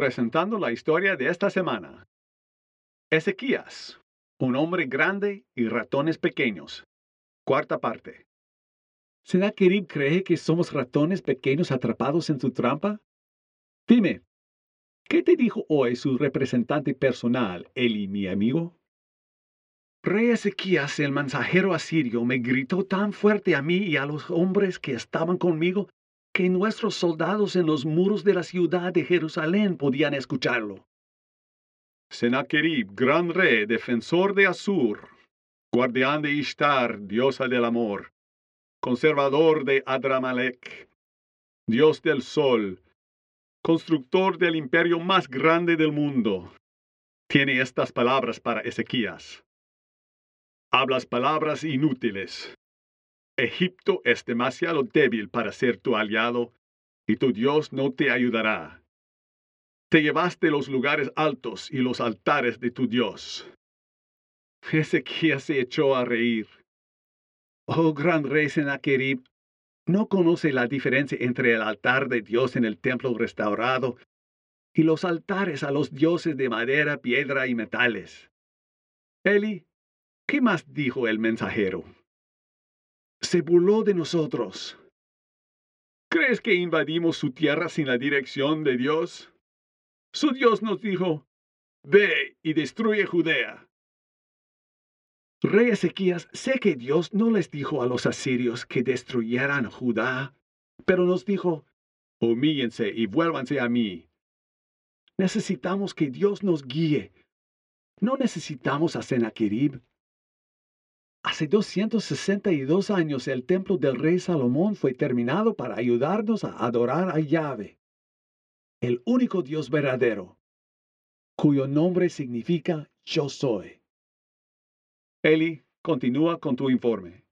presentando la historia de esta semana. Ezequías, un hombre grande y ratones pequeños. Cuarta parte. ¿Sennacherib cree que somos ratones pequeños atrapados en su trampa? Dime, ¿qué te dijo hoy su representante personal, Eli, mi amigo? Rey Ezequías, el mensajero asirio, me gritó tan fuerte a mí y a los hombres que estaban conmigo que nuestros soldados en los muros de la ciudad de Jerusalén podían escucharlo. Sennacherib, gran rey, defensor de Asur, guardián de Ishtar, diosa del amor, conservador de Adramalek, dios del sol, constructor del imperio más grande del mundo, tiene estas palabras para Ezequías. Hablas palabras inútiles. Egipto es demasiado débil para ser tu aliado y tu Dios no te ayudará. Te llevaste los lugares altos y los altares de tu Dios. Ezequías se echó a reír. Oh gran rey Sennacherib, ¿no conoce la diferencia entre el altar de Dios en el templo restaurado y los altares a los dioses de madera, piedra y metales? Eli, ¿qué más dijo el mensajero? Se burló de nosotros. ¿Crees que invadimos su tierra sin la dirección de Dios? Su Dios nos dijo, Ve y destruye Judea. Rey Ezequías, sé que Dios no les dijo a los asirios que destruyeran Judá, pero nos dijo, humíllense y vuélvanse a mí. Necesitamos que Dios nos guíe. No necesitamos a Sennacherib. Hace 262 años el templo del rey Salomón fue terminado para ayudarnos a adorar a Yahvé, el único Dios verdadero, cuyo nombre significa yo soy. Eli, continúa con tu informe.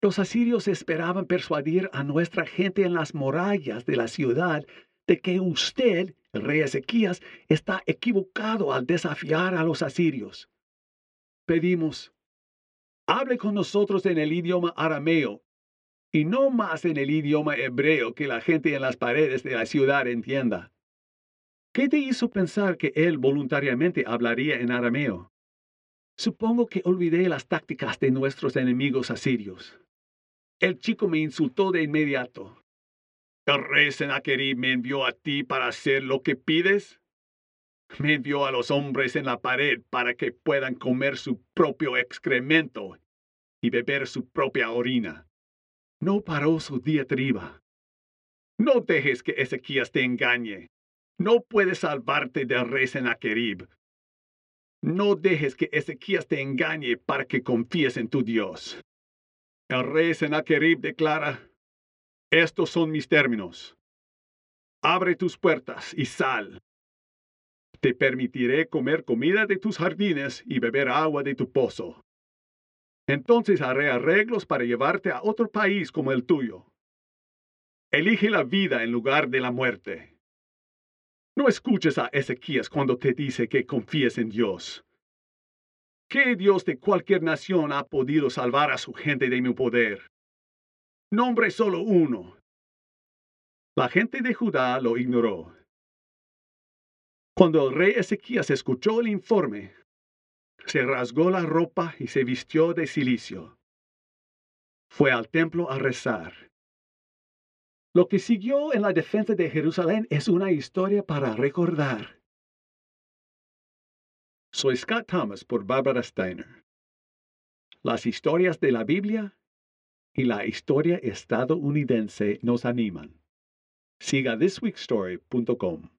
Los asirios esperaban persuadir a nuestra gente en las murallas de la ciudad de que usted, el rey Ezequías, está equivocado al desafiar a los asirios. Pedimos, hable con nosotros en el idioma arameo y no más en el idioma hebreo que la gente en las paredes de la ciudad entienda. ¿Qué te hizo pensar que él voluntariamente hablaría en arameo? Supongo que olvidé las tácticas de nuestros enemigos asirios. El chico me insultó de inmediato. ¿El rey Sennacherib me envió a ti para hacer lo que pides? Me envió a los hombres en la pared para que puedan comer su propio excremento y beber su propia orina. No paró su diatriba. No dejes que Ezequías te engañe. No puedes salvarte del rey Sennacherib. No dejes que Ezequías te engañe para que confíes en tu Dios. El rey Sennacherib declara, estos son mis términos. Abre tus puertas y sal. Te permitiré comer comida de tus jardines y beber agua de tu pozo. Entonces haré arreglos para llevarte a otro país como el tuyo. Elige la vida en lugar de la muerte. No escuches a Ezequías cuando te dice que confíes en Dios. ¿Qué Dios de cualquier nación ha podido salvar a su gente de mi poder? Nombre solo uno. La gente de Judá lo ignoró. Cuando el rey Ezequías escuchó el informe, se rasgó la ropa y se vistió de silicio. Fue al templo a rezar. Lo que siguió en la defensa de Jerusalén es una historia para recordar. Soy Scott Thomas por Barbara Steiner. Las historias de la Biblia y la historia estadounidense nos animan. Siga thisweekstory.com.